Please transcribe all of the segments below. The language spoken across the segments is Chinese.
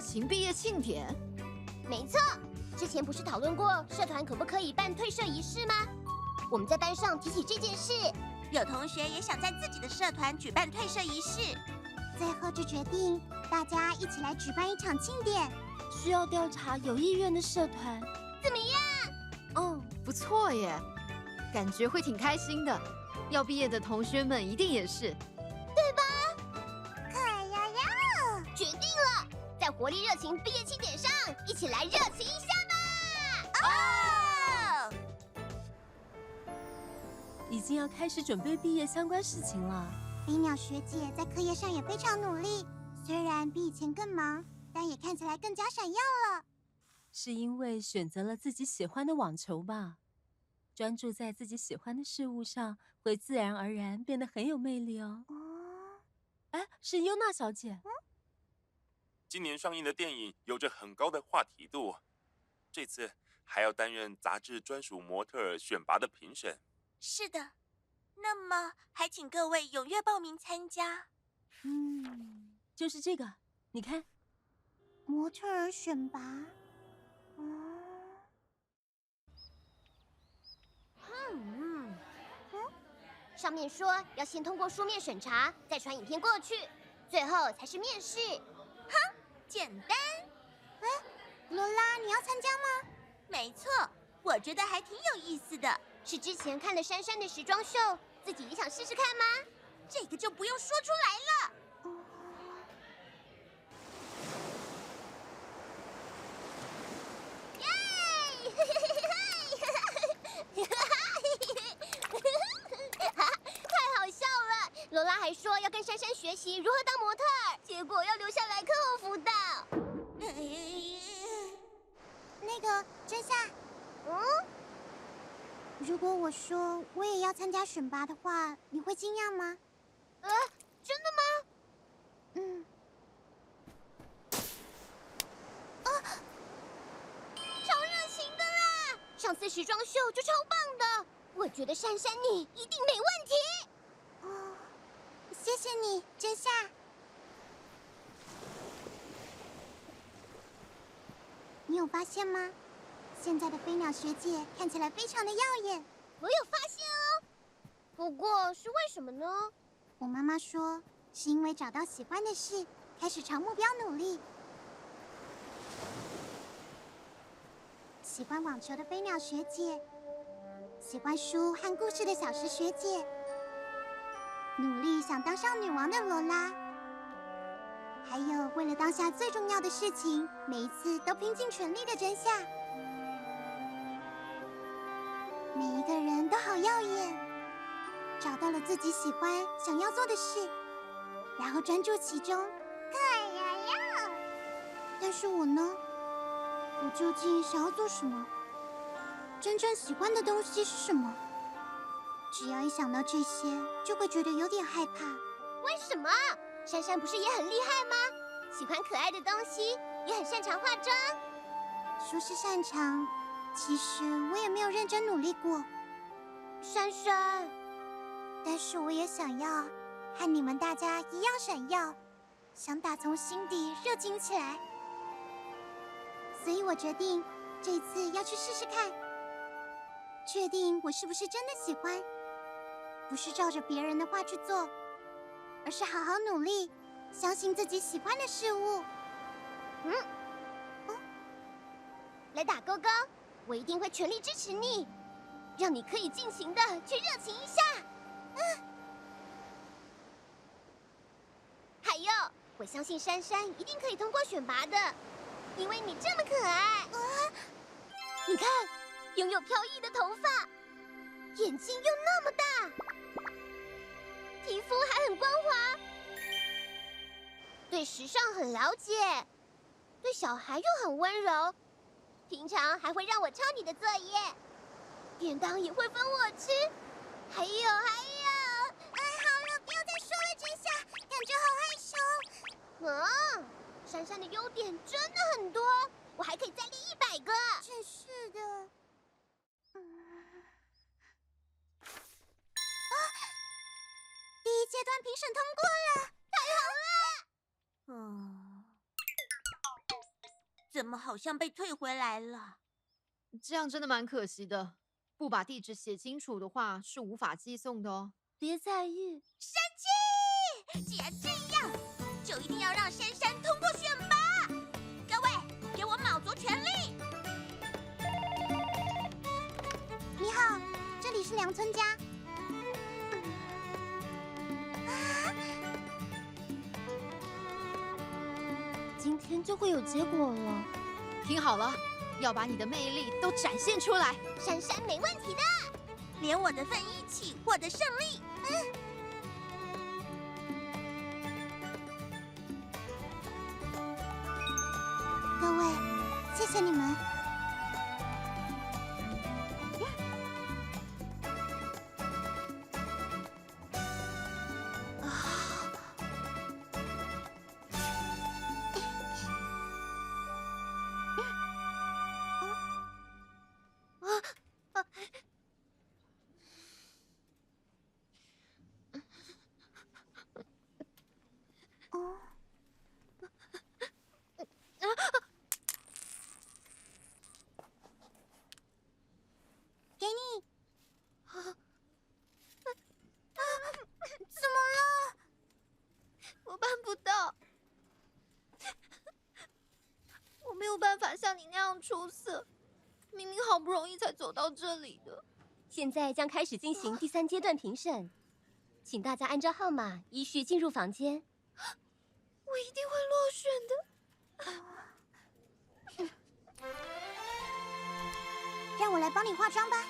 情毕业庆典。没错，之前不是讨论过社团可不可以办退社仪式吗？我们在班上提起这件事，有同学也想在自己的社团举办退社仪式，最后就决定大家一起来举办一场庆典。需要调查有意愿的社团，怎么样？哦，不错耶，感觉会挺开心的。要毕业的同学们一定也是，活力热情毕业庆典上，一起来热情一下吧！哦，已经要开始准备毕业相关事情了。飞鸟学姐在课业上也非常努力，虽然比以前更忙，但也看起来更加闪耀了。是因为选择了自己喜欢的网球吧？专注在自己喜欢的事物上，会自然而然变得很有魅力哦。哦，哎，是优娜小姐。嗯，今年上映的电影有着很高的话题度，这次还要担任杂志专属模特选拔的评审。是的，那么还请各位踊跃报名参加。嗯，就是这个，你看，模特儿选拔。嗯嗯，上面说要先通过书面审查，再传影片过去，最后才是面试。哼，简单。哎，罗拉，你要参加吗？没错，我觉得还挺有意思的。是之前看了珊珊的时装秀，自己也想试试看吗？这个就不用说出来了。我说我也要参加选拔的话，你会惊讶吗？呃，真的吗？嗯。啊，超热情的啦！上次时装秀就超棒的，我觉得珊珊你一定没问题。哦谢谢你，真夏。你有发现吗？现在的飞鸟学姐看起来非常的耀眼。我有发现哦，不过是为什么呢？我妈妈说，是因为找到喜欢的事，开始朝目标努力。喜欢网球的飞鸟学姐，喜欢书和故事的小石学姐。努力想当上女王的罗拉，还有为了当下最重要的事情，每一次都拼尽全力的真夏。每一个人都好耀眼，找到了自己喜欢、想要做的事，然后专注其中。可呀呀！但是我呢？我究竟想要做什么？真正喜欢的东西是什么？只要一想到这些，就会觉得有点害怕。为什么？珊珊不是也很厉害吗？喜欢可爱的东西，也很擅长化妆。说是擅长，其实我也没有认真努力过。珊珊，但是我也想要和你们大家一样闪耀，想打从心底热情起来。所以我决定这次要去试试看，确定我是不是真的喜欢。不是照着别人的话去做，而是好好努力，相信自己喜欢的事物。嗯，来打勾勾，我一定会全力支持你，让你可以尽情的去热情一下。嗯，还有，我相信珊珊一定可以通过选拔的，因为你这么可爱。啊，你看，拥有飘逸的头发，眼睛又那么大。皮肤还很光滑，对时尚很了解，对小孩又很温柔，平常还会让我抄你的作业，便当也会分我吃，还有还有，哎，好了，不要再说了，真夏，感觉好害羞。嗯，珊珊的优点真的很多，我还可以再练一百个。真是的。嗯。啊！第一阶段评审通过了，太好了！怎么好像被退回来了？这样真的蛮可惜的。不把地址写清楚的话，是无法寄送的哦。别在意，山鸡，既然这样，就一定要让珊珊通过选拔。各位，给我卯足全力！你好，这里是梁村家。天就会有结果了。听好了。要把你的魅力都展现出来，珊珊没问题的，连我的份一起获得胜利。嗯，各位，谢谢你们。出色，明明好不容易才走到这里的。现在将开始进行第三阶段评审，请大家按照号码依序进入房间。我一定会落选的。让我来帮你化妆吧。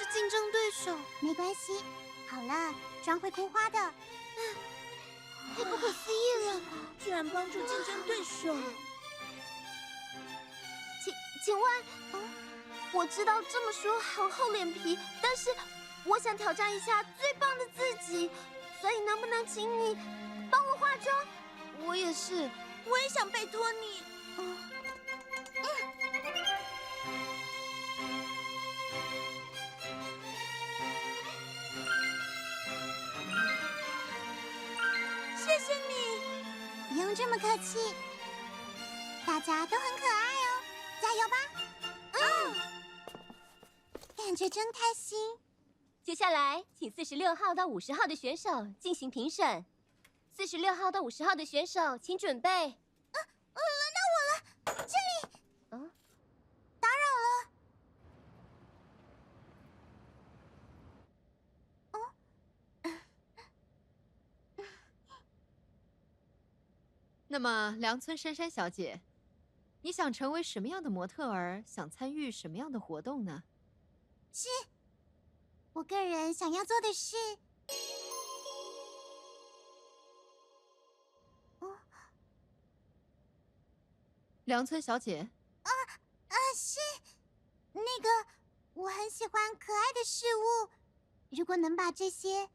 是竞争对手，没关系。好了，妆会哭花的。嗯，太不可思议了，居然帮助竞争对手。请请问，嗯，我知道这么说很厚脸皮，但是我想挑战一下最棒的自己，所以能不能请你帮我化妆？我也是，我也想拜托你。这么客气，大家都很可爱哦，加油吧！嗯，感觉真开心。接下来，请四十六号到五十号的选手进行评审。四十六号到五十号的选手，请准备。啊，轮到我了，这里。嗯，打扰了。那么，梁村珊珊小姐，你想成为什么样的模特儿？想参与什么样的活动呢？是，我个人想要做的是。哦，梁村小姐。啊啊，是，那个，我很喜欢可爱的事物，如果能把这些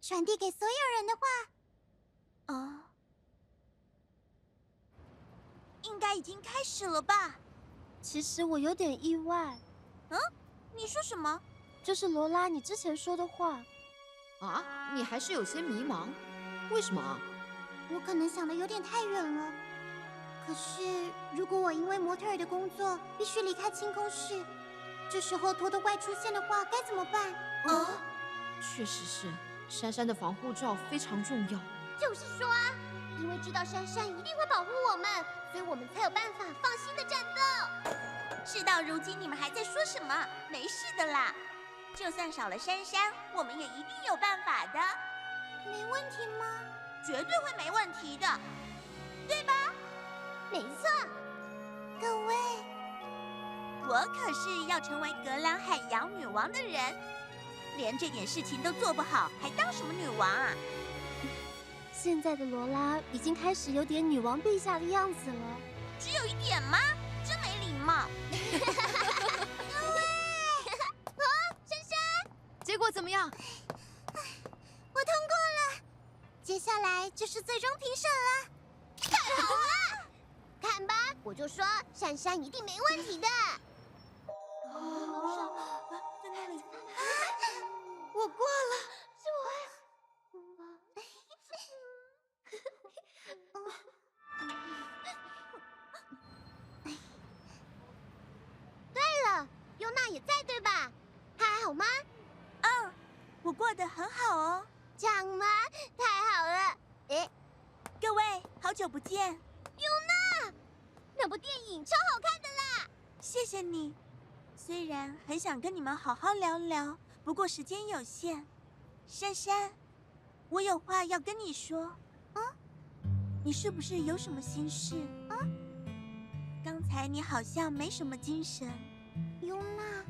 传递给所有人的话，啊。应该已经开始了吧？其实我有点意外。嗯？你说什么？就是罗拉，你之前说的话。啊？你还是有些迷茫？为什么？我可能想的有点太远了。可是，如果我因为模特儿的工作必须离开清空室，这时候托特怪出现的话，该怎么办？啊？确实是，珊珊的防护罩非常重要。就是说啊，因为知道珊珊一定会保护我们。所以我们才有办法放心的战斗。事到如今，你们还在说什么？没事的啦，就算少了珊珊，我们也一定有办法的。没问题吗？绝对会没问题的，对吧？没错。各位，我可是要成为格兰海洋女王的人，连这点事情都做不好，还当什么女王啊？现在的罗拉已经开始有点女王陛下的样子了。只有一点吗？真没礼貌。结果怎么样？我通过了，接下来就是最终评审了。太好了！看吧，我就说珊珊一定没问题的。哦，在那里。我过了，是我。对了，优娜也在，对吧？她还好吗？嗯，我过得很好哦。这样吗？太好了！哎，各位，好久不见。优娜，那部电影超好看的啦！谢谢你。虽然很想跟你们好好聊聊，不过时间有限。珊珊，我有话要跟你说。你是不是有什么心事？啊？刚才你好像没什么精神。优娜。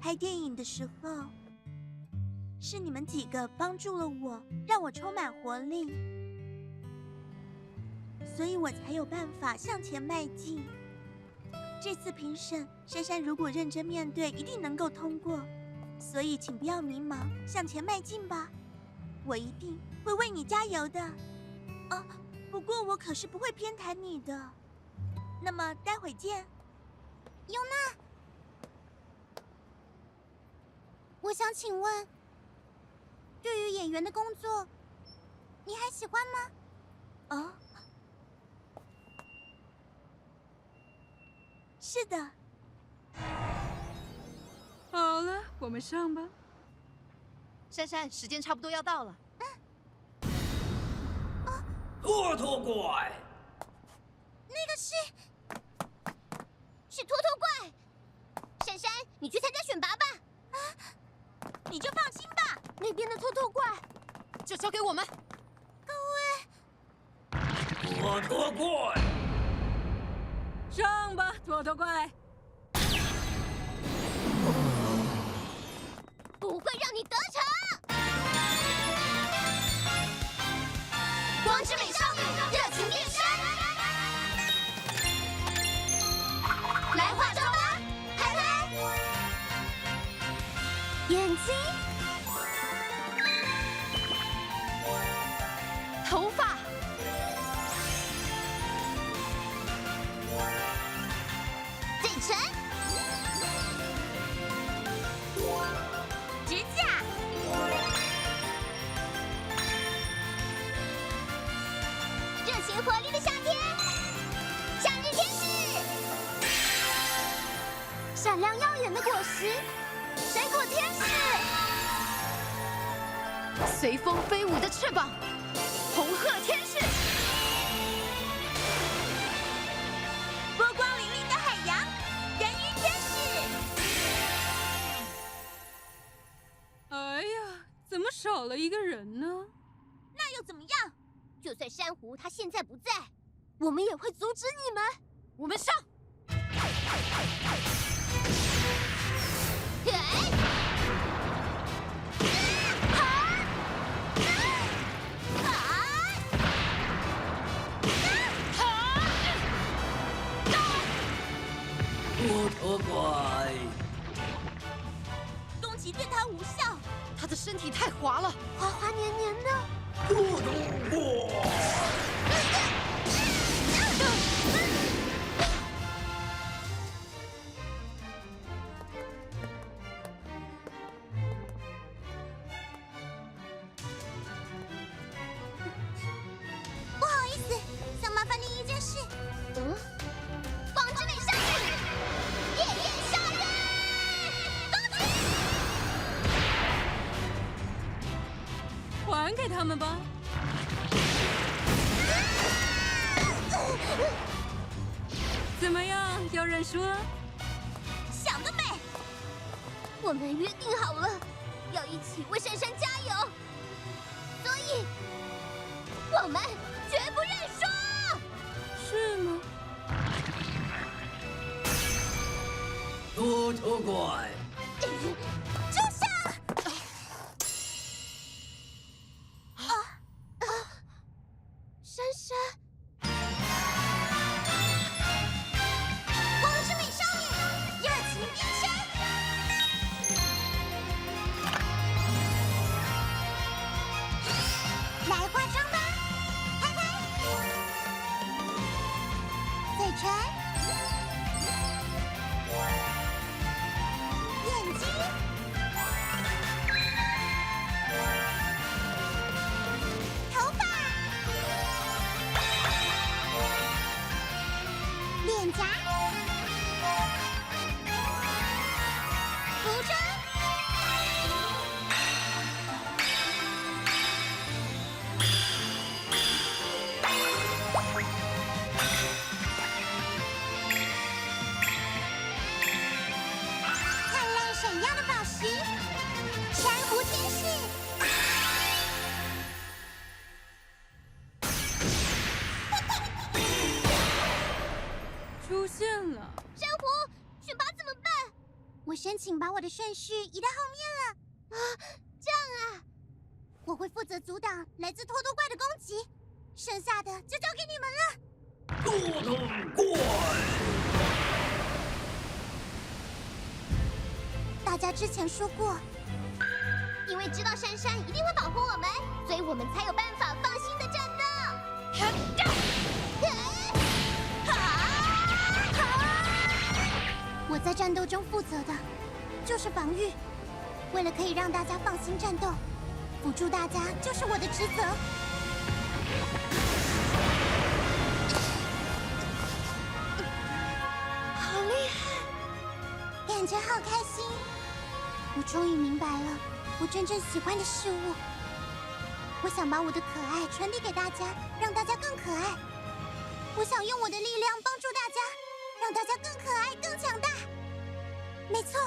拍电影的时候，是你们几个帮助了我，让我充满活力，所以我才有办法向前迈进。这次评审，珊珊如果认真面对，一定能够通过。所以请不要迷茫，向前迈进吧。我一定会为你加油的。啊，不过我可是不会偏袒你的。那么待会见，尤娜。我想请问，对于演员的工作，你还喜欢吗？哦，是的。好了，我们上吧。珊珊，时间差不多要到了。托托怪，那个是，是托托怪。珊珊，你去参加选拔吧。啊，你就放心吧。那边的托托怪，就交给我们。各位，托托怪，上吧，托托怪。不会让你得逞！活力的夏天，夏日天使，闪亮耀眼的果实，水果天使，随风飞舞的翅膀，红鹤天使，波光粼粼的海洋，人鱼天使。哎呀，怎么少了一个人呢？那又怎么样？就算珊瑚他现在不在，我们也会阻止你们。我们上！还给他们吧。怎么样，要认输了？想得美！我们约定好了，要一起为珊珊加油，所以我们绝不认输。是吗？多头怪，说过，因为知道珊珊一定会保护我们，所以我们才有办法放心的战斗。我在战斗中负责的就是防御，为了可以让大家放心战斗，辅助大家就是我的职责。好厉害，感觉好开心！我终于明白了我真正喜欢的事物。我想把我的可爱传递给大家，让大家更可爱。我想用我的力量帮助大家，让大家更可爱、更强大。没错。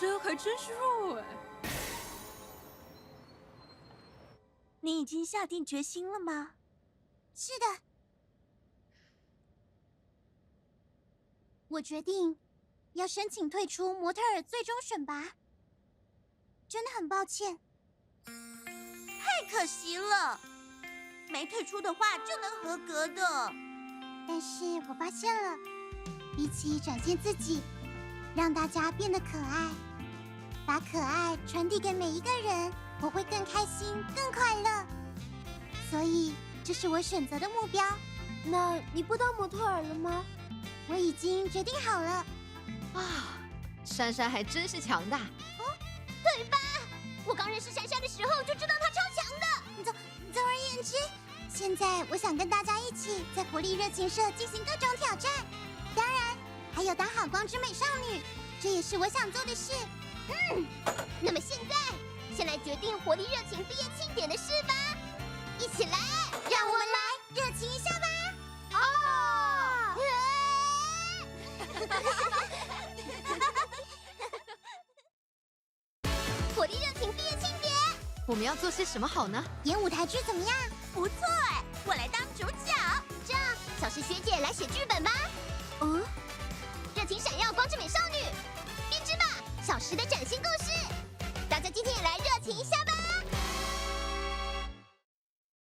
海参还真是弱哎。你已经下定决心了吗？是的，我决定要申请退出模特儿最终选拔。真的很抱歉，太可惜了，没退出的话就能合格的。但是我发现了，比起展现自己，让大家变得可爱，把可爱传递给每一个人，我会更开心、更快乐。所以，这是我选择的目标。那你不当模特儿了吗？我已经决定好了。啊，珊珊还真是强大。对吧？我刚认识珊珊的时候就知道她超强的。总总而言之，现在我想跟大家一起在活力热情社进行各种挑战，当然还有当好光之美少女，这也是我想做的事。嗯，那么现在先来决定活力热情毕业庆典的事吧，一起来，让我们来热情一下吧。哦！活力热情毕业庆典，我们要做些什么好呢？演舞台剧怎么样？不错哎，我来当主角。这样，小石学姐来写剧本吧。时，的崭新故事。大家今天也来热情一下。